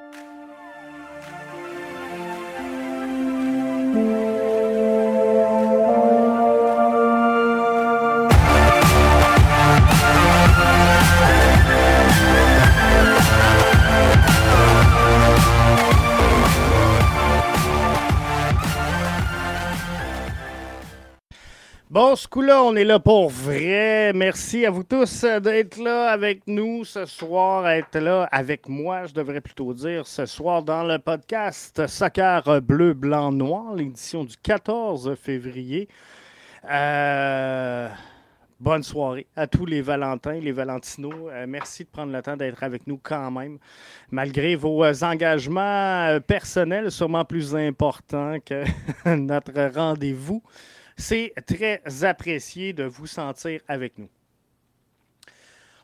Bon, ce coup-là, on est là pour vrai. Merci à vous tous d'être là avec nous ce soir, être là avec moi, je devrais plutôt dire, ce soir dans le podcast Soccer Bleu, Blanc, Noir, l'édition du 14 février. Euh, bonne soirée à tous les Valentins, les Valentinos. Euh, merci de prendre le temps d'être avec nous quand même, malgré vos euh, engagements personnels sûrement plus importants que notre rendez-vous. C'est très apprécié de vous sentir avec nous.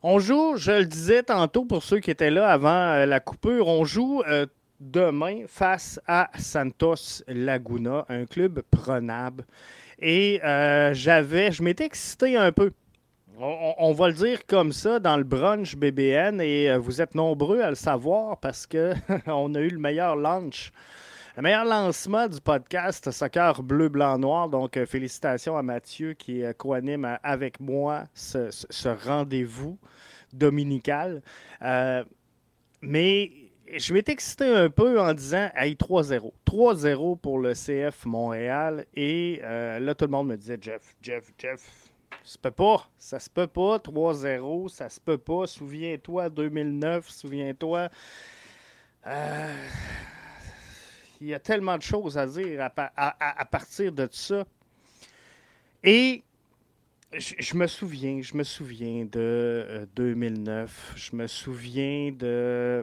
On joue, je le disais tantôt pour ceux qui étaient là avant euh, la coupure, on joue euh, demain face à Santos Laguna, un club prenable. Et euh, j'avais, je m'étais excité un peu. On, va le dire comme ça dans le brunch BBN et vous êtes nombreux à le savoir parce qu'on a eu le meilleur lunch le meilleur lancement du podcast Soccer Bleu, Blanc, Noir. Donc, euh, félicitations à Mathieu qui euh, co-anime avec moi ce, rendez-vous dominical. Euh, mais je m'étais excité un peu en disant Hey, 3-0. 3-0 pour le CF Montréal. Et là, tout le monde me disait Jeff, Jeff, Jeff. Ça se peut pas. Ça se peut pas. 3-0. Ça se peut pas. Souviens-toi, 2009. Souviens-toi. Euh, il y a tellement de choses à dire à, partir de ça. Et je, me souviens, je me souviens de 2009, euh, je me souviens de euh,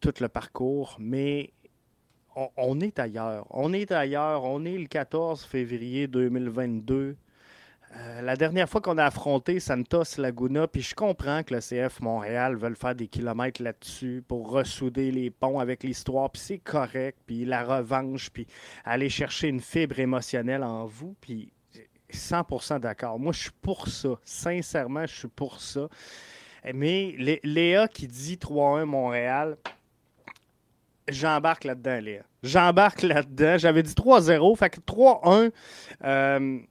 tout le parcours, mais on, est ailleurs. On est ailleurs. On est le 14 février 2022. Euh, la dernière fois qu'on a affronté Santos Laguna, puis je comprends que le CF Montréal veulent faire des kilomètres là-dessus pour ressouder les ponts avec l'histoire, puis c'est correct, puis la revanche, puis aller chercher une fibre émotionnelle en vous, puis 100% d'accord. Moi, je suis pour ça. Sincèrement, je suis pour ça. Mais Léa qui dit 3-1 Montréal, j'embarque là-dedans, Léa. J'embarque là-dedans. J'avais dit 3-0, fait que 3-1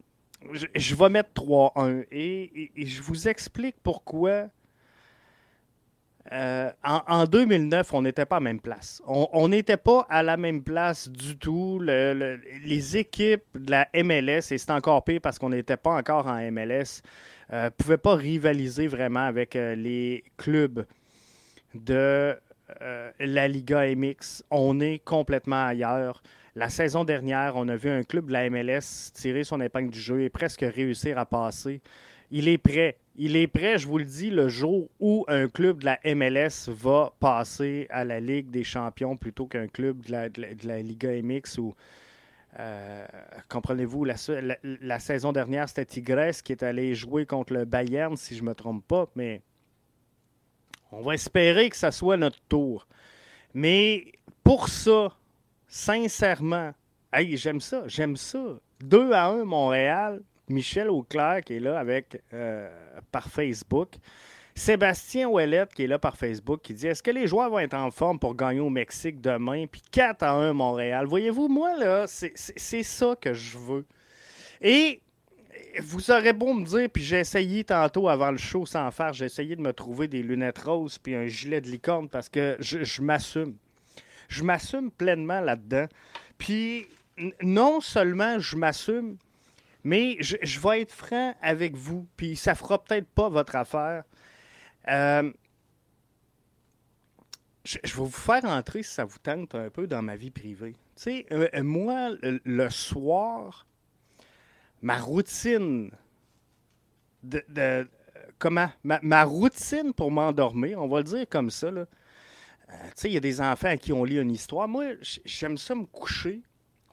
je, vais mettre 3-1 et, je vous explique pourquoi. Euh, en, 2009, on n'était pas à la même place. On n'était pas à la même place du tout. les équipes de la MLS, et c'est encore pire parce qu'on n'était pas encore en MLS, ne euh, pouvaient pas rivaliser vraiment avec euh, les clubs de la Liga MX. On est complètement ailleurs. La saison dernière, on a vu un club de la MLS tirer son épingle du jeu et presque réussir à passer. Il est prêt. Il est prêt, je vous le dis, le jour où un club de la MLS va passer à la Ligue des champions plutôt qu'un club de la, Liga MX ou euh, comprenez-vous, la, saison dernière, c'était Tigres qui est allé jouer contre le Bayern, si je ne me trompe pas, mais on va espérer que ça soit notre tour. Mais pour ça, sincèrement, hey, j'aime ça, j'aime ça. 2 à 1 Montréal, Michel Auclair qui est là avec euh, par Facebook. Sébastien Ouellette qui est là par Facebook qui dit Est-ce que les joueurs vont être en forme pour gagner au Mexique demain? Puis 4 à 1 Montréal. Voyez-vous, moi, là, c'est ça que je veux. Et vous aurez beau me dire, puis j'ai essayé tantôt avant le show sans faire, j'ai essayé de me trouver des lunettes roses puis un gilet de licorne parce que je m'assume je m'assume pleinement là-dedans. Puis non seulement je m'assume, mais je, vais être franc avec vous, puis ça fera peut-être pas votre affaire. Euh, je, vais vous faire entrer, si ça vous tente, un peu dans ma vie privée. Tu sais, euh, moi, le, soir, ma routine de, comment? Ma, routine pour m'endormir, on va le dire comme ça, là, euh, tu sais, il y a des enfants à qui on lit une histoire. Moi, j'aime ça me coucher,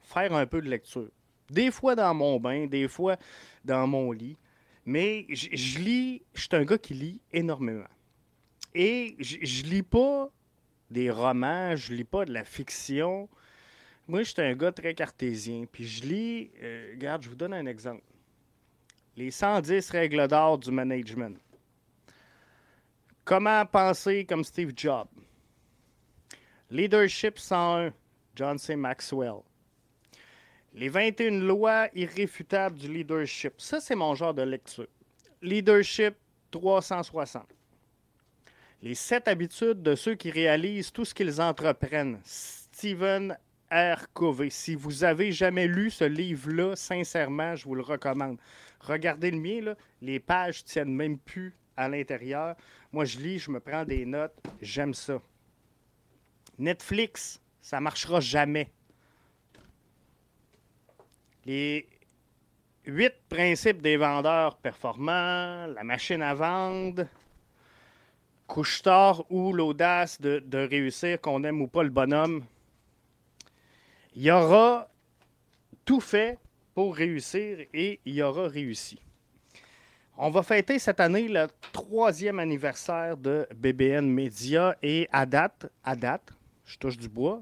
faire un peu de lecture. Des fois dans mon bain, des fois dans mon lit. Mais je lis, je suis un gars qui lit énormément. Et je lis pas des romans, je lis pas de la fiction. Moi, je suis un gars très cartésien. Puis je lis, euh, regarde, je vous donne un exemple. Les 110 règles d'or du management. Comment penser comme Steve Jobs? Leadership 101, John C. Maxwell. Les 21 lois irréfutables du leadership. Ça, c'est mon genre de lecture. Leadership 360. Les sept habitudes de ceux qui réalisent tout ce qu'ils entreprennent. Stephen R. Covey. Si vous n'avez jamais lu ce livre-là, sincèrement, je vous le recommande. Regardez le mien, les pages tiennent même plus à l'intérieur. Moi, je lis, je me prends des notes, j'aime ça. Netflix, ça marchera jamais. Les huit principes des vendeurs performants, la machine à vendre, couche-tard ou l'audace de, de réussir, qu'on aime ou pas le bonhomme. Il y aura tout fait pour réussir et il y aura réussi. On va fêter cette année le troisième anniversaire de BBN Media et à date, à date, je touche du bois,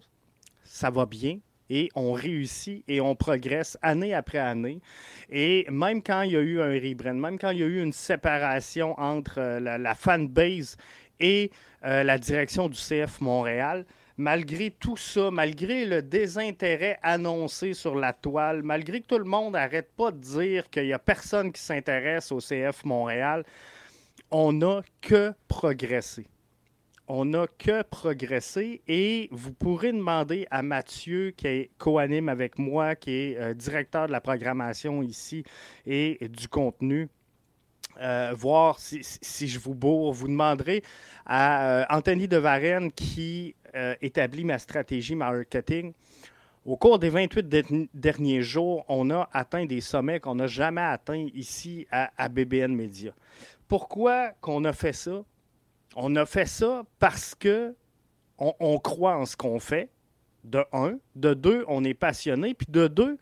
ça va bien et on réussit et on progresse année après année. Et même quand il y a eu un rebrand, même quand il y a eu une séparation entre euh, la, fanbase et euh, la direction du CF Montréal, malgré tout ça, malgré le désintérêt annoncé sur la toile, malgré que tout le monde n'arrête pas de dire qu'il n'y a personne qui s'intéresse au CF Montréal, on n'a que progressé. On n'a que progressé et vous pourrez demander à Mathieu, qui est co-anime avec moi, qui est euh, directeur de la programmation ici et du contenu, euh, voir si, je vous bourre. Vous demanderez à euh, Anthony de Varenne qui établit ma stratégie marketing. Au cours des 28 derniers jours, on a atteint des sommets qu'on n'a jamais atteints ici à, BBN Media. Pourquoi qu'on a fait ça? On a fait ça parce que on, croit en ce qu'on fait, de un. De deux, on est passionné. Puis de deux,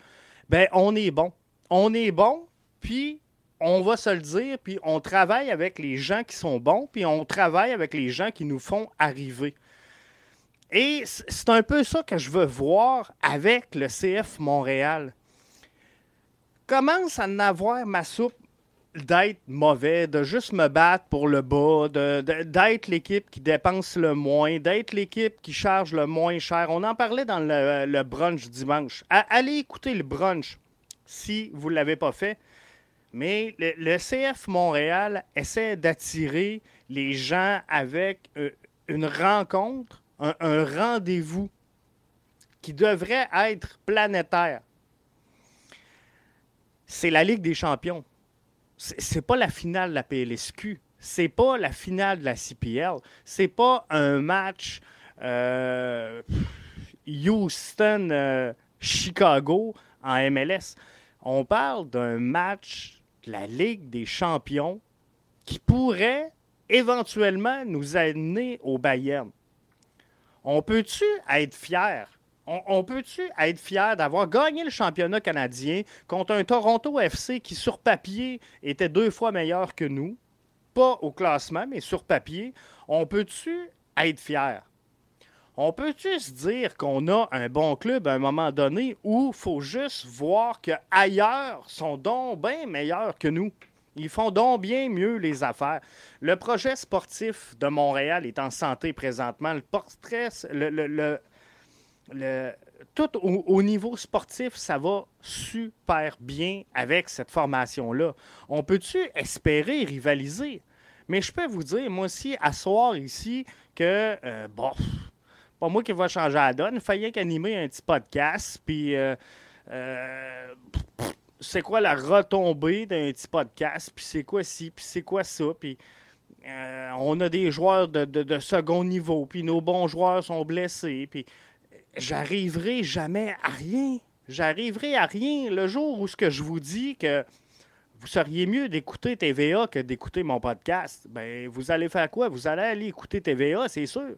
ben, on est bon. On est bon, puis on va se le dire, puis on travaille avec les gens qui sont bons, puis on travaille avec les gens qui nous font arriver. Et c'est un peu ça que je veux voir avec le CF Montréal. Commence à en avoir ma soupe d'être mauvais, de juste me battre pour le bas, d'être l'équipe qui dépense le moins, d'être l'équipe qui charge le moins cher. On en parlait dans le, brunch dimanche. allez écouter le brunch si vous ne l'avez pas fait. Mais le, CF Montréal essaie d'attirer les gens avec euh, une rencontre, un, rendez-vous qui devrait être planétaire. C'est la Ligue des champions. C'est pas la finale de la PLSQ. C'est pas la finale de la CPL. C'est pas un match euh, Houston-Chicago euh, en MLS. On parle d'un match la Ligue des champions qui pourrait éventuellement nous amener au Bayern. On peut-tu être fier? On, peut-tu être fier d'avoir gagné le championnat canadien contre un Toronto FC qui, sur papier, était deux fois meilleur que nous? Pas au classement, mais sur papier. On peut-tu être fier? On peut-tu se dire qu'on a un bon club à un moment donné où il faut juste voir qu'ailleurs sont donc bien meilleurs que nous? Ils font donc bien mieux les affaires. Le projet sportif de Montréal est en santé présentement. Le portrait, tout au, niveau sportif, ça va super bien avec cette formation-là. On peut-tu espérer rivaliser? Mais je peux vous dire, moi aussi, asseoir ici que, euh, bon, pas moi qui va changer la donne. Il fallait qu'animer un petit podcast. Puis, euh, euh, c'est quoi la retombée d'un petit podcast? Puis, c'est quoi ci? Puis, c'est quoi ça? Puis, on a des joueurs de, second niveau. Puis, nos bons joueurs sont blessés. Puis, j'arriverai jamais à rien. J'arriverai à rien le jour où ce que je vous dis que vous seriez mieux d'écouter TVA que d'écouter mon podcast. Ben, vous allez faire quoi? Vous allez aller écouter TVA, c'est sûr.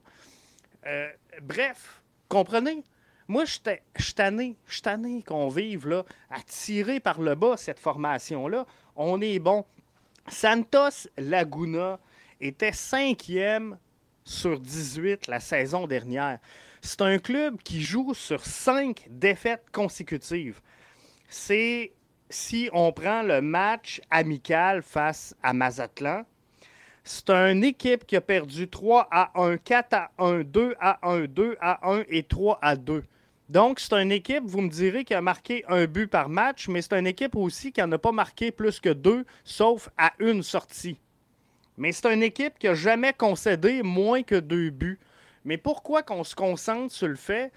Euh, bref, comprenez? Moi, je suis tanné, tanné qu'on vive là, à tirer par le bas cette formation-là. On est bon. Santos Laguna était cinquième sur 18 la saison dernière. C'est un club qui joue sur cinq défaites consécutives. C'est si on prend le match amical face à Mazatlan, C'est une équipe qui a perdu 3 à 1, 4 à 1, 2 à 1, 2 à 1 et 3 à 2. Donc, c'est une équipe, vous me direz, qui a marqué un but par match, mais c'est une équipe aussi qui n'en a pas marqué plus que deux, sauf à une sortie. Mais c'est une équipe qui n'a jamais concédé moins que deux buts. Mais pourquoi qu'on se concentre sur le fait,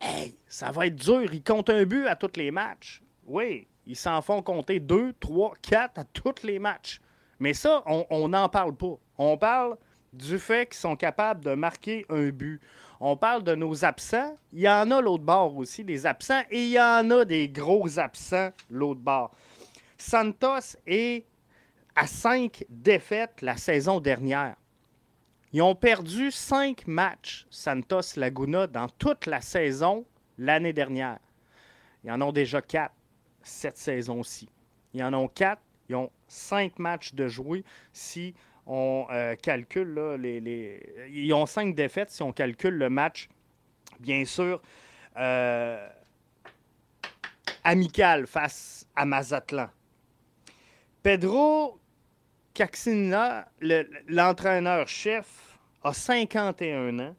hey, ça va être dur, ils comptent un but à tous les matchs? Oui, ils s'en font compter deux, trois, quatre à tous les matchs. Mais ça, on n'en parle pas. On parle du fait qu'ils sont capables de marquer un but. On parle de nos absents. Il y en a l'autre bord aussi, des absents, et il y en a des gros absents l'autre bord. Santos est à cinq défaites la saison dernière. Ils ont perdu cinq matchs, Santos Laguna, dans toute la saison l'année dernière. Ils en ont déjà quatre cette saison-ci. Ils en ont quatre. Ils ont cinq matchs de jouer si on euh, calcule les, Ils ont cinq défaites si on calcule le match, bien sûr, euh, amical face à Mazatlan. Pedro Caxina, l'entraîneur-chef, a 51 ans.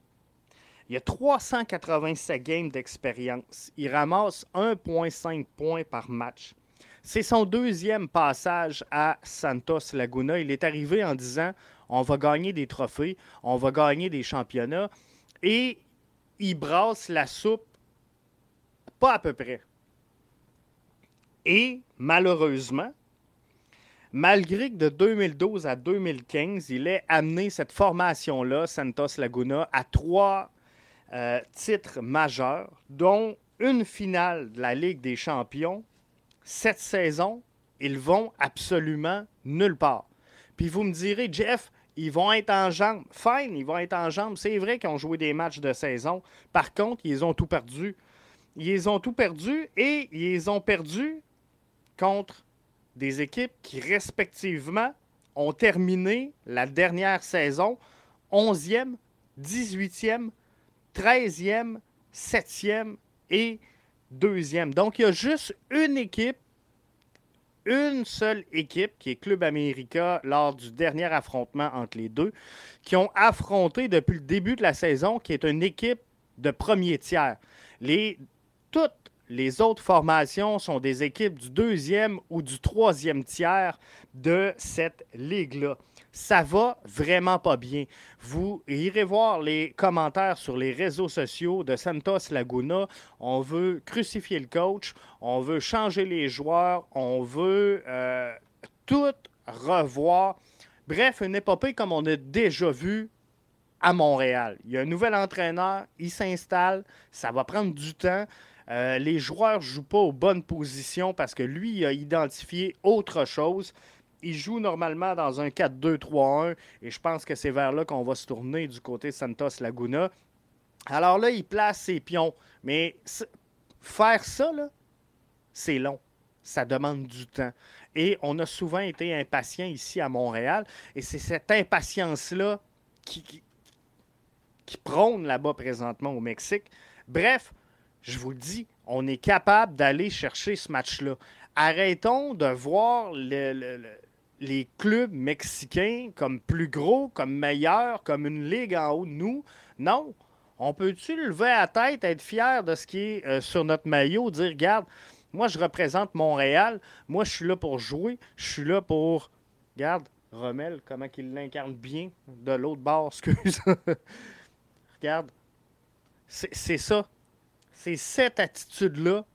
Il a 387 games d'expérience. Il ramasse 1,5 points par match. C'est son deuxième passage à Santos Laguna. Il est arrivé en disant on va gagner des trophées, on va gagner des championnats. Et il brasse la soupe pas à peu près. Et malheureusement, malgré que de 2012 à 2015, il ait amené cette formation-là, Santos Laguna, à trois euh, titres majeurs, dont une finale de la Ligue des champions cette saison, ils vont absolument nulle part. Puis vous me direz, Jeff, ils vont être en jambes. Fine, ils vont être en jambes. C'est vrai qu'ils ont joué des matchs de saison. Par contre, ils ont tout perdu. Ils ont tout perdu et ils ont perdu contre des équipes qui, respectivement, ont terminé la dernière saison 11e, 18e, 13e, 7e et deuxième. Donc, il y a juste une équipe, une seule équipe, qui est Club América, lors du dernier affrontement entre les deux, qui ont affronté depuis le début de la saison, qui est une équipe de premier tiers. Les, toutes les autres formations sont des équipes du deuxième ou du troisième tiers de cette ligue-là ça va vraiment pas bien. Vous irez voir les commentaires sur les réseaux sociaux de Santos Laguna. On veut crucifier le coach, on veut changer les joueurs, on veut euh, tout revoir. Bref, une épopée comme on a déjà vu à Montréal. Il y a un nouvel entraîneur, il s'installe, ça va prendre du temps. Euh, les joueurs ne jouent pas aux bonnes positions parce que lui il a identifié autre chose il joue normalement dans un 4-2-3-1 et je pense que c'est vers là qu'on va se tourner du côté de Santos Laguna. Alors là, il place ses pions. Mais faire ça, c'est long. Ça demande du temps. Et on a souvent été impatients ici à Montréal. Et c'est cette impatience-là qui prône là-bas présentement au Mexique. Bref, je vous le dis, on est capable d'aller chercher ce match-là. Arrêtons de voir le, les clubs mexicains comme plus gros, comme meilleurs, comme une ligue en haut de nous. Non. On peut-tu lever la tête, être fier de ce qui est euh, sur notre maillot, dire, regarde, moi je représente Montréal, moi je suis là pour jouer, je suis là pour. Regarde, Rommel, comment il l'incarne bien de l'autre bord, excuse. regarde, c'est ça. C'est cette attitude-là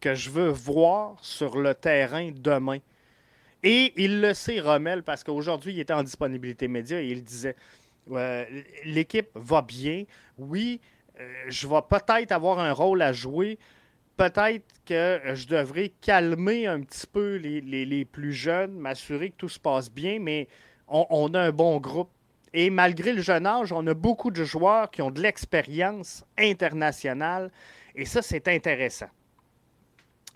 que je veux voir sur le terrain demain. Et il le sait, Rommel, parce qu'aujourd'hui, il était en disponibilité média et il disait l'équipe va bien. Oui, euh, je vais peut-être avoir un rôle à jouer. Peut-être que je devrais calmer un petit peu les, plus jeunes, m'assurer que tout se passe bien, mais on, a un bon groupe. Et malgré le jeune âge, on a beaucoup de joueurs qui ont de l'expérience internationale. Et ça, c'est intéressant.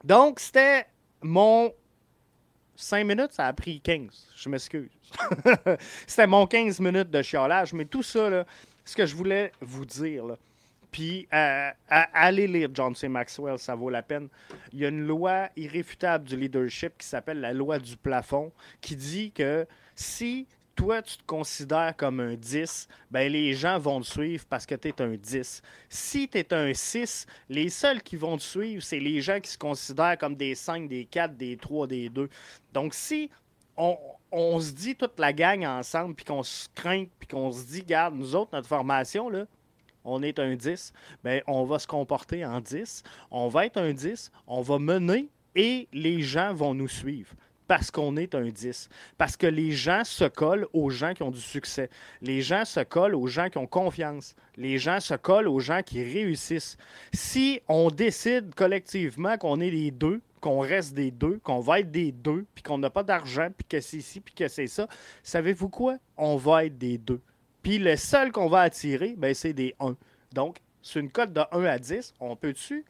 Donc, c'était mon 5 minutes, ça a pris 15. Je m'excuse. C'était mon 15 minutes de chiolage, mais tout ça, ce que je voulais vous dire, puis euh, allez lire John C. Maxwell, ça vaut la peine. Il y a une loi irréfutable du leadership qui s'appelle la loi du plafond, qui dit que si toi, tu te considères comme un 10, ben les gens vont te suivre parce que tu es un 10. Si tu es un 6, les seuls qui vont te suivre, c'est les gens qui se considèrent comme des 5, des 4, des 3, des 2. Donc, si on, se dit toute la gang ensemble, puis qu'on se craint, puis qu'on se dit, garde, nous autres, notre formation, on est un 10, bien, on va se comporter en 10, on va être un 10, on va mener et les gens vont nous suivre parce qu'on est un 10. Parce que les gens se collent aux gens qui ont du succès. Les gens se collent aux gens qui ont confiance. Les gens se collent aux gens qui réussissent. Si on décide collectivement qu'on est les deux, qu'on reste des deux, qu'on va être des deux, puis qu'on n'a pas d'argent, puis que c'est ici, puis que c'est ça, savez-vous quoi? On va être des deux. Puis le seul qu'on va attirer, ben, c'est des 1. Donc, c'est une cote de 1 à 10. On peut-tu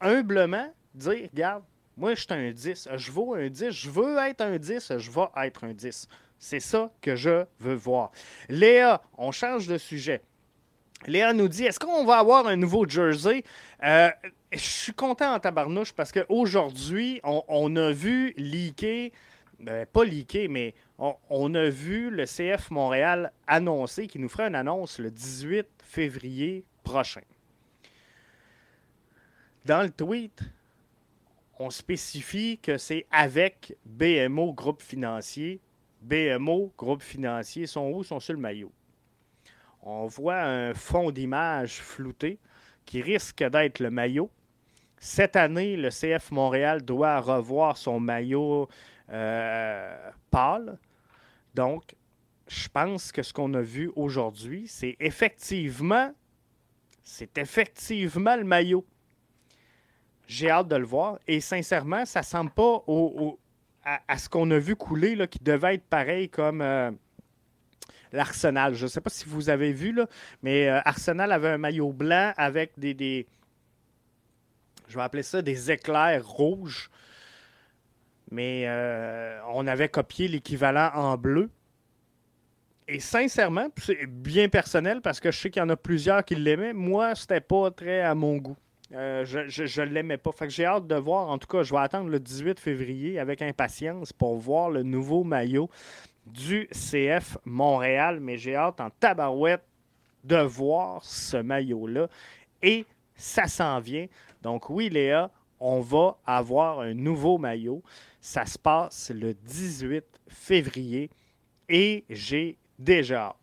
humblement dire, regarde, moi, je suis un 10, je vaux un 10, je veux être un 10, je vais être un 10. C'est ça que je veux voir. Léa, on change de sujet. Léa nous dit est-ce qu'on va avoir un nouveau jersey? Euh, Je suis content en tabarnouche parce qu'aujourd'hui, on, on a vu leaker, ben, pas leaker, mais on, a vu le CF Montréal annoncer qu'il nous ferait une annonce le 18 février prochain. Dans le tweet, on spécifie que c'est avec BMO Groupe Financier. BMO Groupe Financier sont où? sont sur le maillot. On voit un fond d'image flouté qui risque d'être le maillot. Cette année, le CF Montréal doit revoir son maillot euh, pâle. Donc, je pense que ce qu'on a vu aujourd'hui, c'est effectivement, c'est effectivement le maillot. J'ai hâte de le voir. Et sincèrement, ça ne semble pas à, ce qu'on a vu couler, là, qui devait être pareil comme euh, l'Arsenal. Je ne sais pas si vous avez vu, là, mais euh, Arsenal avait un maillot blanc avec des, des, Je vais appeler ça des éclairs rouges mais euh, on avait copié l'équivalent en bleu. Et sincèrement, c'est bien personnel parce que je sais qu'il y en a plusieurs qui l'aimaient. Moi, c'était pas très à mon goût. Euh, je ne l'aimais pas. J'ai hâte de voir. En tout cas, je vais attendre le 18 février avec impatience pour voir le nouveau maillot du CF Montréal. Mais j'ai hâte en tabarouette de voir ce maillot-là. Et ça s'en vient. Donc oui, Léa, on va avoir un nouveau maillot. Ça se passe le 18 février et j'ai déjà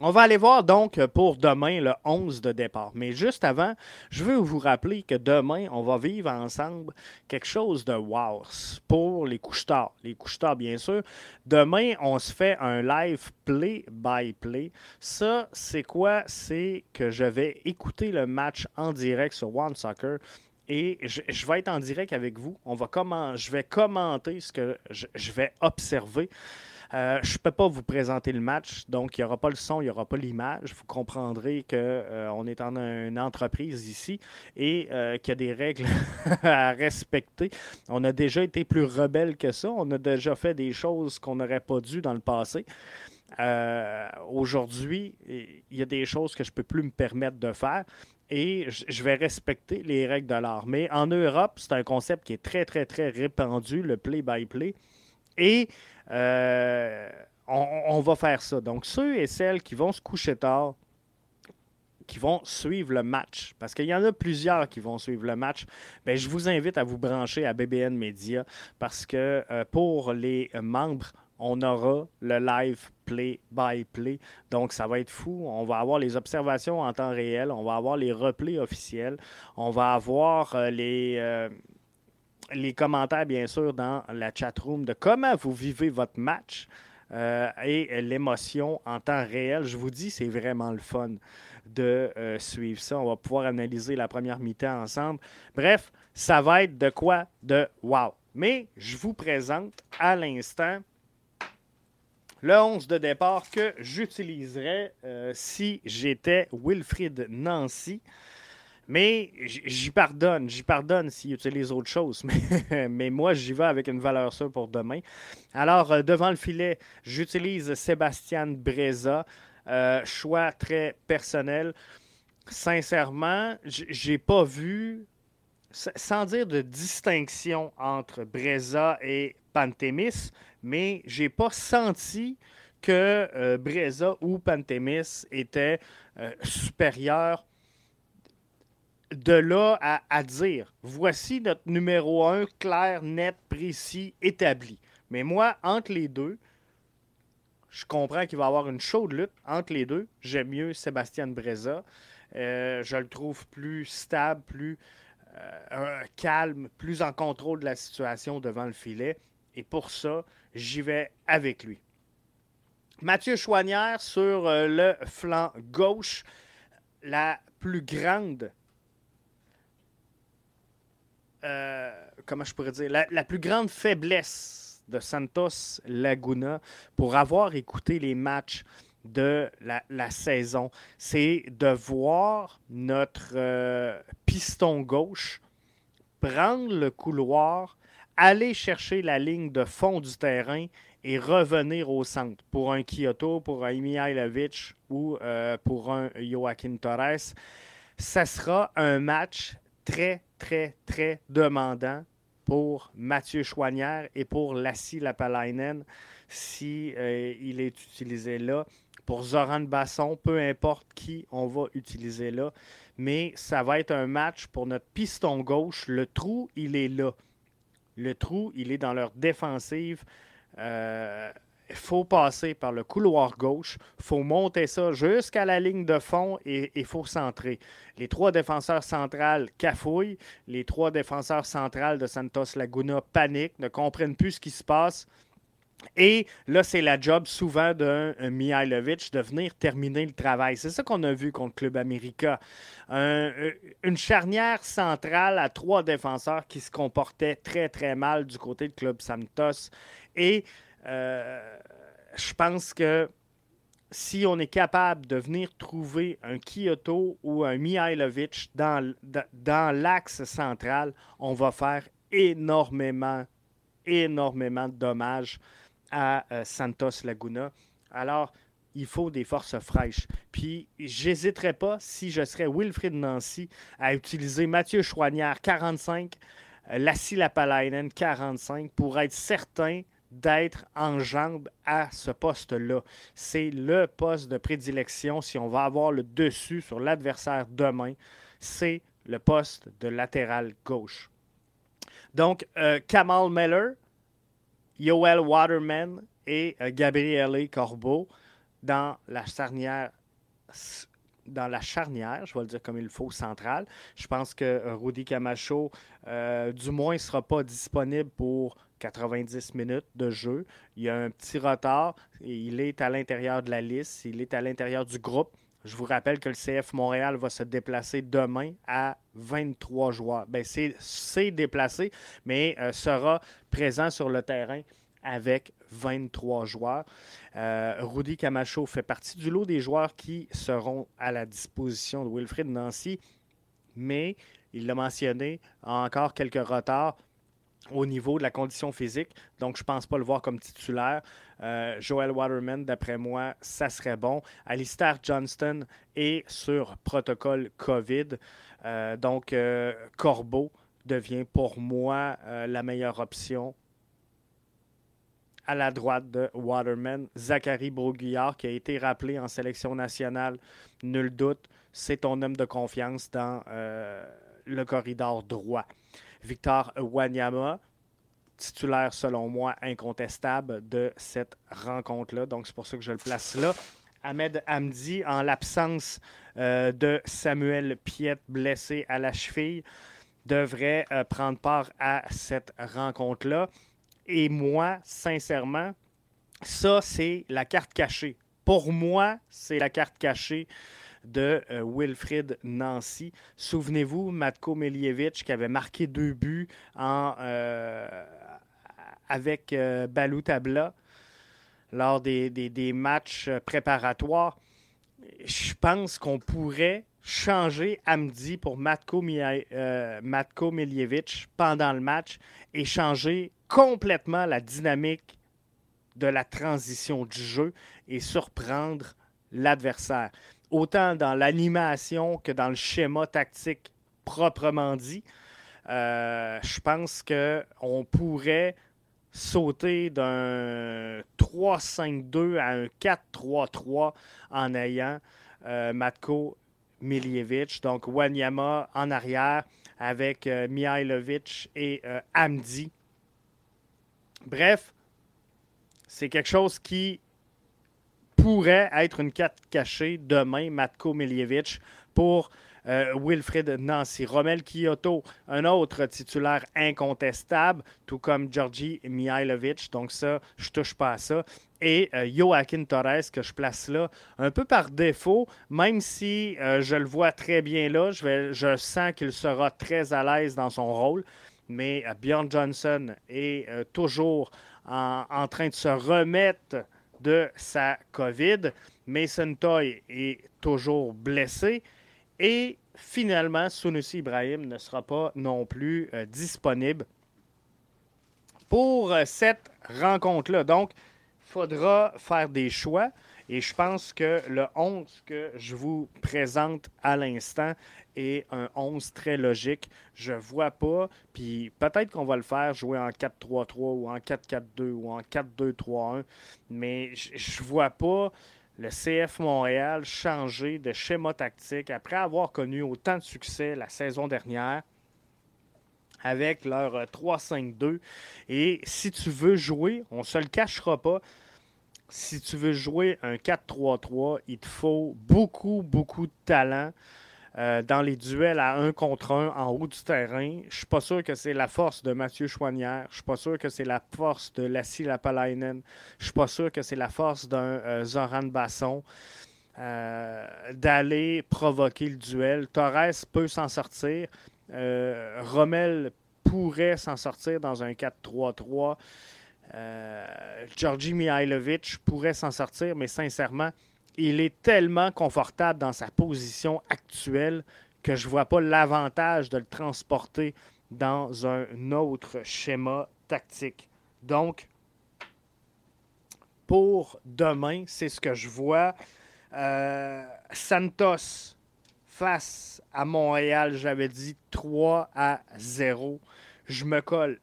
On va aller voir donc pour demain le 11 de départ. Mais juste avant, je veux vous rappeler que demain, on va vivre ensemble quelque chose de wow pour les couches. Les couches bien sûr. Demain, on se fait un live play by play. Ça, c'est quoi? C'est que je vais écouter le match en direct sur One Soccer et je, vais être en direct avec vous. On va comment, je vais commenter ce que je, vais observer. Euh, je ne peux pas vous présenter le match, donc il n'y aura pas le son, il n'y aura pas l'image. Vous comprendrez qu'on euh, est en une entreprise ici et euh, qu'il y a des règles à respecter. On a déjà été plus rebelle que ça. On a déjà fait des choses qu'on n'aurait pas dû dans le passé. Aujourd'hui, il y a des choses que je ne peux plus me permettre de faire et je vais respecter les règles de l'art. Mais en Europe, c'est un concept qui est très, très, très répandu, le play-by-play. Et euh, on, va faire ça. Donc, ceux et celles qui vont se coucher tard, qui vont suivre le match, parce qu'il y en a plusieurs qui vont suivre le match, bien, je vous invite à vous brancher à BBN Media parce que euh, pour les membres, on aura le live play-by-play. Donc, ça va être fou. On va avoir les observations en temps réel. On va avoir les replays officiels. On va avoir euh, les, les commentaires, bien sûr, dans la chat room de comment vous vivez votre match euh, et l'émotion en temps réel. Je vous dis, c'est vraiment le fun de suivre ça. On va pouvoir analyser la première mi-temps ensemble. Bref, ça va être de quoi? De wow. Mais je vous présente à l'instant le 11 de départ que j'utiliserais euh, si j'étais Wilfrid Nancy. Mais j'y pardonne, j'y pardonne s'il utilise autre chose. Mais, moi, j'y vais avec une valeur sûre pour demain. Alors, euh, devant le filet, j'utilise Sébastien Breza. Euh, choix très personnel. Sincèrement, j'ai pas vu, sans dire de distinction entre Breza et Pantémis, mais j'ai pas senti que euh, Breza ou Pantémis étaient euh, supérieurs. De là à, à, dire, voici notre numéro un clair, net, précis, établi. Mais moi, entre les deux, je comprends qu'il va y avoir une chaude lutte entre les deux. J'aime mieux Sébastien Breza. Euh, je le trouve plus stable, plus euh, calme, plus en contrôle de la situation devant le filet. Et pour ça, j'y vais avec lui. Mathieu Chouanière sur euh, le flanc gauche, la plus grande. Comment je pourrais dire? la plus grande faiblesse de Santos Laguna pour avoir écouté les matchs de la, saison. C'est de voir notre euh, piston gauche prendre le couloir, aller chercher la ligne de fond du terrain et revenir au centre. Pour un Kyoto, pour un Mihailovic ou euh, pour un Joaquin Torres, ça sera un match très, très, très demandant pour Mathieu Chouanière et pour Lassie Lapalainen si euh, il est utilisé là pour Zoran Basson, peu importe qui on va utiliser là. Mais ça va être un match pour notre piston gauche. Le trou, il est là. Le trou, il est dans leur défensive. Il faut passer par le couloir gauche. Il faut monter ça jusqu'à la ligne de fond et il faut centrer. Les trois défenseurs centrales cafouillent. Les trois défenseurs centrales de Santos Laguna paniquent, ne comprennent plus ce qui se passe. Et là, c'est la job souvent d'un Mihailovic de venir terminer le travail. C'est ça qu'on a vu contre Club America. Euh, une charnière centrale à trois défenseurs qui se comportaient très, très mal du côté de Club Santos. Et euh, je pense que si on est capable de venir trouver un Kyoto ou un Mihailovic dans, dans l'axe central, on va faire énormément, énormément de dommages à euh, Santos Laguna. Alors, il faut des forces fraîches. Puis, j'hésiterais pas, si je serais Wilfrid Nancy, à utiliser Mathieu Chouanière, 45, euh, Lassie Lapalainen, 45, pour être certain d'être en jambe à ce poste-là. C'est le poste de prédilection si on va avoir le dessus sur l'adversaire demain. C'est le poste de latéral gauche. Donc, euh, Kamal Meller, Yoel Waterman et euh, Gabriele Corbeau dans la charnière dans la charnière, je vais le dire comme il faut, centrale. Je pense que euh, Rudy Camacho, du moins, ne sera pas disponible pour 90 minutes de jeu. Il y a un petit retard. Et il est à l'intérieur de la liste. Il est à l'intérieur du groupe. Je vous rappelle que le CF Montréal va se déplacer demain à 23 joueurs. Ben, c'est déplacé, mais euh, sera présent sur le terrain avec 23 joueurs. Euh, Rudy Camacho fait partie du lot des joueurs qui seront à la disposition de Wilfrid Nancy, mais il l'a mentionné, encore quelques retards au niveau de la condition physique. Donc, je ne pense pas le voir comme titulaire. Euh, Joel Waterman, d'après moi, ça serait bon. Alistair Johnston est sur protocole COVID. Euh, donc, euh, Corbeau devient pour moi la meilleure option à la droite de Waterman. Zachary Broguillard, qui a été rappelé en sélection nationale, nul doute, c'est ton homme de confiance dans le corridor droit. Victor Wanyama, titulaire selon moi incontestable de cette rencontre-là. Donc c'est pour ça que je le place là. Ahmed Hamdi, en l'absence euh, de Samuel Piet blessé à la cheville, devrait euh, prendre part à cette rencontre-là. Et moi, sincèrement, ça, c'est la carte cachée. Pour moi, c'est la carte cachée de euh, Wilfrid Nancy. Souvenez-vous, Matko Milievich qui avait marqué deux buts euh, avec euh, Balou Tabla lors des, matchs préparatoires. Je pense qu'on pourrait changer Amdi pour Matko, Miljevic pendant le match et changer complètement la dynamique de la transition du jeu et surprendre l'adversaire autant dans l'animation que dans le schéma tactique proprement dit. Euh, je pense qu'on pourrait sauter d'un 3-5-2 à un 4-3-3 en ayant euh, Matko Miljevic. Donc, Wanyama en arrière avec euh, Mihailovic et euh, Amdi. Bref, c'est quelque chose qui pourrait être une carte cachée demain, Matko Miljevic, pour euh, Wilfred Nancy. Romel Kyoto, un autre titulaire incontestable, tout comme Georgi Mihailovic. Donc ça, je touche pas à ça. Et euh, Joaquin Torres, que je place là, un peu par défaut, même si euh, je le vois très bien là, je, je sens qu'il sera très à l'aise dans son rôle. Mais Bjorn Johnson est toujours en, en, train de se remettre de sa COVID. Mason Toy est toujours blessé. Et finalement, Sunusi Ibrahim ne sera pas non plus euh, disponible pour euh, cette rencontre-là. Donc, il faudra faire des choix. Et je pense que le 11 que je vous présente à l'instant est un 11 très logique. Je ne vois pas, puis peut-être qu'on va le faire jouer en 4-3-3 ou en 4-4-2 ou en 4-2-3-1, mais je ne vois pas le CF Montréal changer de schéma tactique après avoir connu autant de succès la saison dernière avec leur 3-5-2. Euh, Et si tu veux jouer, on ne se le cachera pas, si tu veux jouer un 4-3-3, il te faut beaucoup, beaucoup de talent. Euh, dans les duels à un contre un en haut du terrain. Je suis pas sûr que c'est la force de Mathieu Chouanière. Je suis pas sûr que c'est la force de Lassie Lapalainen. Je suis pas sûr que c'est la force d'un euh, Zoran Basson. Euh, d'aller provoquer le duel. Torres peut s'en sortir. Rommel pourrait s'en sortir dans un 4-3-3. Georgi Mihailovic pourrait s'en sortir, mais sincèrement, il est tellement confortable dans sa position actuelle que je ne vois pas l'avantage de le transporter dans un autre schéma tactique. Donc, pour demain, c'est ce que je vois. Euh, Santos face à Montréal, j'avais dit 3 à 0. Je me colle,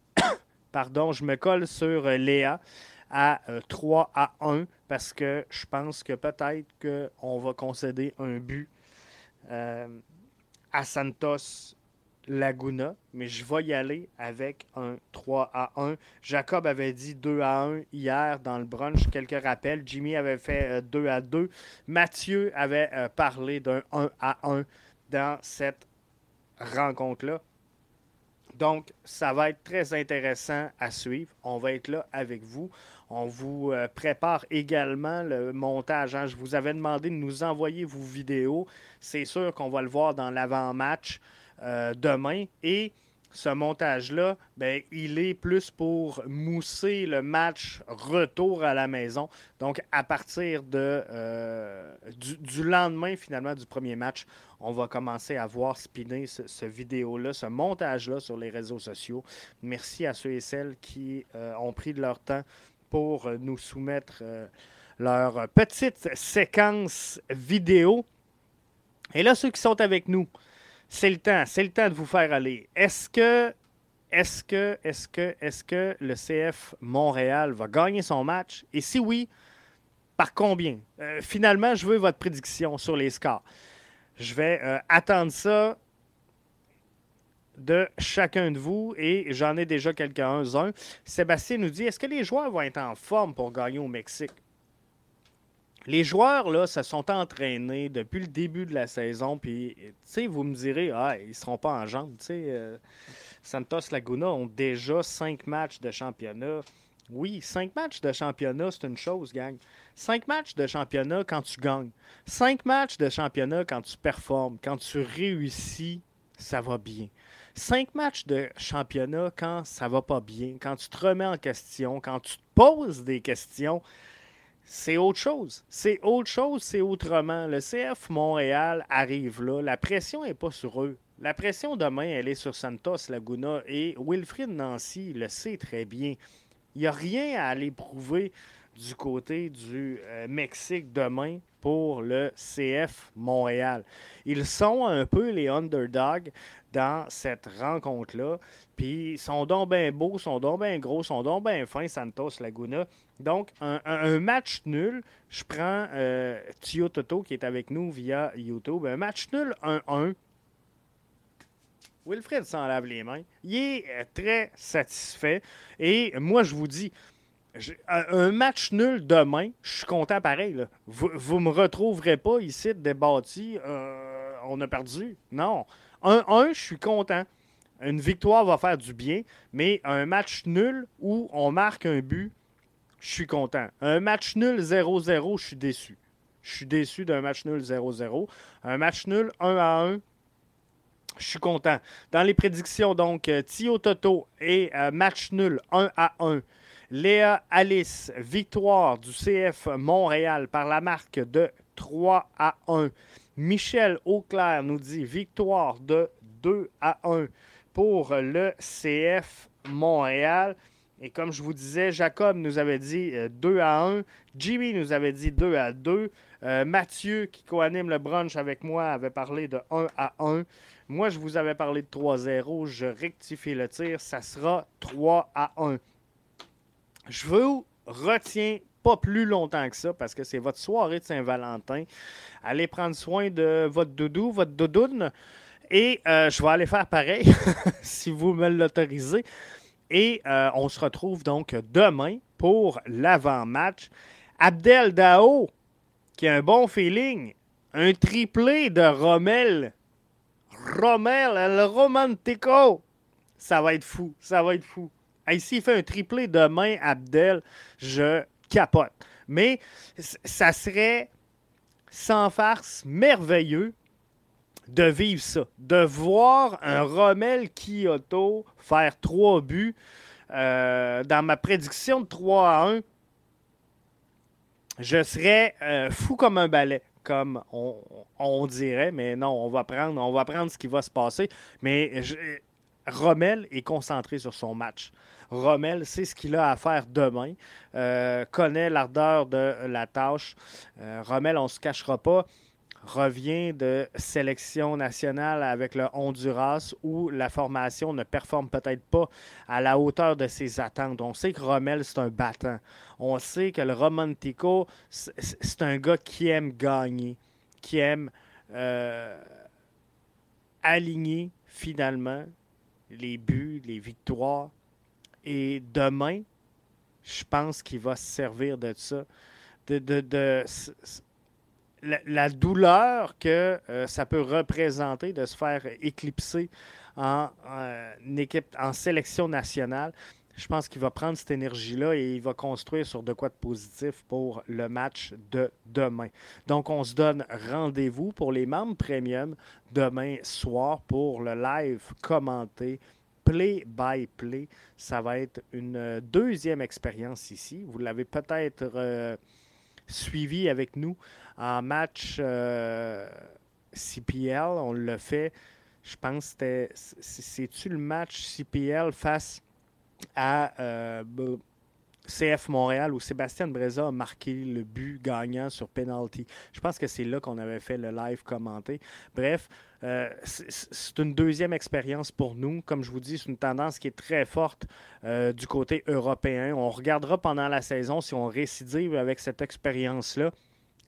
pardon, je me colle sur Léa à 3 euh, à 1 parce que je pense que peut-être qu'on va concéder un but euh, à Santos Laguna, mais je vais y aller avec un 3 à 1. Jacob avait dit 2 à 1 hier dans le brunch, quelques rappels. Jimmy avait fait 2 euh, à 2. Mathieu avait parlé d'un 1 à 1 dans cette rencontre-là. Donc, ça va être très intéressant à suivre. On va être là avec vous. On vous euh, prépare également le montage. Hein. Je vous avais demandé de nous envoyer vos vidéos. C'est sûr qu'on va le voir dans l'avant-match euh, demain. Et ce montage-là, ben, il est plus pour mousser le match retour à la maison. Donc, à partir de, euh, du, lendemain, finalement, du premier match, on va commencer à voir spinner ce, vidéo-là, ce montage-là sur les réseaux sociaux. Merci à ceux et celles qui ont pris de leur temps pour euh, nous soumettre euh, leur petite séquence vidéo. Et là, ceux qui sont avec nous, c'est le temps, c'est le temps de vous faire aller. Est-ce que, est-ce que, est-ce que, est-ce que le CF Montréal va gagner son match? Et si oui, par combien? Euh, finalement, je veux votre prédiction sur les scores. Je vais attendre ça de chacun de vous et j'en ai déjà quelques-uns. Sébastien nous dit est-ce que les joueurs vont être en forme pour gagner au Mexique? Les joueurs, là, se sont entraînés depuis le début de la saison. Puis, tu sais, vous me direz ah, ils ne seront pas en jambes. Tu sais, euh, Santos Laguna ont déjà cinq matchs de championnat. Oui, cinq matchs de championnat, c'est une chose, gang. Cinq matchs de championnat quand tu gagnes. Cinq matchs de championnat quand tu performes, quand tu réussis, ça va bien. Cinq matchs de championnat quand ça va pas bien, quand tu te remets en question, quand tu te poses des questions, c'est autre chose. C'est autre chose, c'est autrement. Le CF Montréal arrive là. La pression n'est pas sur eux. La pression demain, elle est sur Santos Laguna et Wilfried Nancy le sait très bien. Il n'y a rien à aller prouver du côté du euh, Mexique demain pour le CF Montréal. Ils sont un peu les underdogs dans cette rencontre-là. Puis, son don bien beau, son don bien gros, son don bien fin, Santos Laguna. Donc, un, match nul. Je prends euh, Tio Toto qui est avec nous via YouTube. Un match nul 1-1. Wilfred s'en lave les mains. Il est euh, très satisfait. Et moi, je vous dis, un match nul demain, je suis content pareil. Vous ne me retrouverez pas ici débattu. Euh, on a perdu. Non. 1-1, je suis content. Une victoire va faire du bien, mais un match nul où on marque un but, je suis content. Un match nul 0-0, je suis déçu. Je suis déçu d'un match nul 0-0. Un match nul 1 1, je suis content. Dans les prédictions, donc, euh, Tio Toto et euh, match nul 1 à 1. Léa Alice, victoire du CF Montréal par la marque de 3 à 1. Michel Auclair nous dit victoire de 2 à 1 pour le CF Montréal. Et comme je vous disais, Jacob nous avait dit 2 euh, à 1. Jimmy nous avait dit 2 à 2. Euh, Mathieu, qui coanime le brunch avec moi, avait parlé de 1 à 1. Moi, je vous avais parlé de 3-0. Je rectifie le tir. Ça sera 3 à 1. Je vous retiens pas plus longtemps que ça parce que c'est votre soirée de Saint-Valentin. Allez prendre soin de votre doudou, votre doudoune. Et euh, je vais aller faire pareil si vous me l'autorisez. Et euh, on se retrouve donc demain pour l'avant-match. Abdel Dao, qui a un bon feeling, un triplé de Rommel. Rommel, le Romantico. Ça va être fou, ça va être fou. Ici, il fait un triplé demain, Abdel, je capote. Mais ça serait, sans farce, merveilleux de vivre ça, de voir un Rommel Kyoto faire trois buts euh, dans ma prédiction de 3 à 1. Je serais euh, fou comme un balai, comme on, dirait, mais non, on va prendre, on va prendre ce qui va se passer. Mais Rommel est concentré sur son match. Rommel sait ce qu'il a à faire demain, euh, connaît l'ardeur de la tâche. Rommel, on ne se cachera pas, revient de sélection nationale avec le Honduras où la formation ne performe peut-être pas à la hauteur de ses attentes. On sait que Rommel, c'est un battant. On sait que le Romantico, c'est un gars qui aime gagner, qui aime euh, aligner finalement les buts, les victoires. Et demain, je pense qu'il va se servir de ça. de, la, douleur que euh, ça peut représenter de se faire éclipser en, équipe, en sélection nationale. Je pense qu'il va prendre cette énergie-là et il va construire sur de quoi de positif pour le match de demain. Donc, on se donne rendez-vous pour les membres premium demain soir pour le live commenté play by play. Ça va être une deuxième expérience ici. Vous l'avez peut-être euh, suivi avec nous en match euh, CPL, on l'a fait. Je pense que c'était. C'est-tu le match CPL face à euh, CF Montréal où Sébastien Breza a marqué le but gagnant sur penalty? Je pense que c'est là qu'on avait fait le live commenté. Bref, euh, c'est une deuxième expérience pour nous. Comme je vous dis, c'est une tendance qui est très forte du côté européen. On regardera pendant la saison si on récidive avec cette expérience-là.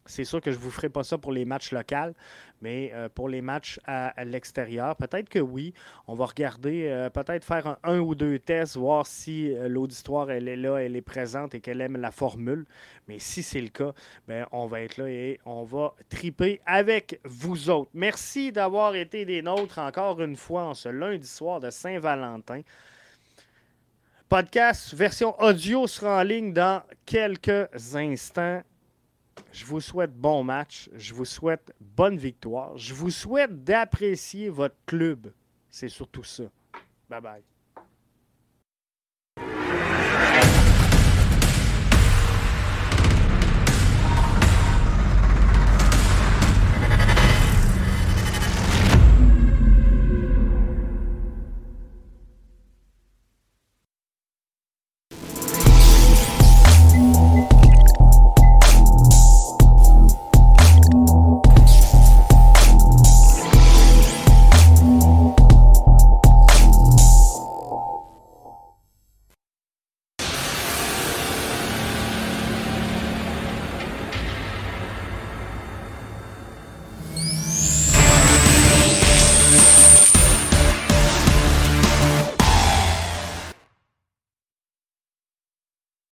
C'est sûr que je ne vous ferai pas ça pour les matchs locaux, mais euh, pour les matchs à, l'extérieur, peut-être que oui. On va regarder, euh, peut-être faire un, ou deux tests, voir si euh, l'auditoire, elle est là, elle est présente et qu'elle aime la formule. Mais si c'est le cas, ben, on va être là et on va triper avec vous autres. Merci d'avoir été des nôtres encore une fois en ce lundi soir de Saint-Valentin. Podcast version audio sera en ligne dans quelques instants. Je vous souhaite bon match. Je vous souhaite bonne victoire. Je vous souhaite d'apprécier votre club. C'est surtout ça. Bye bye.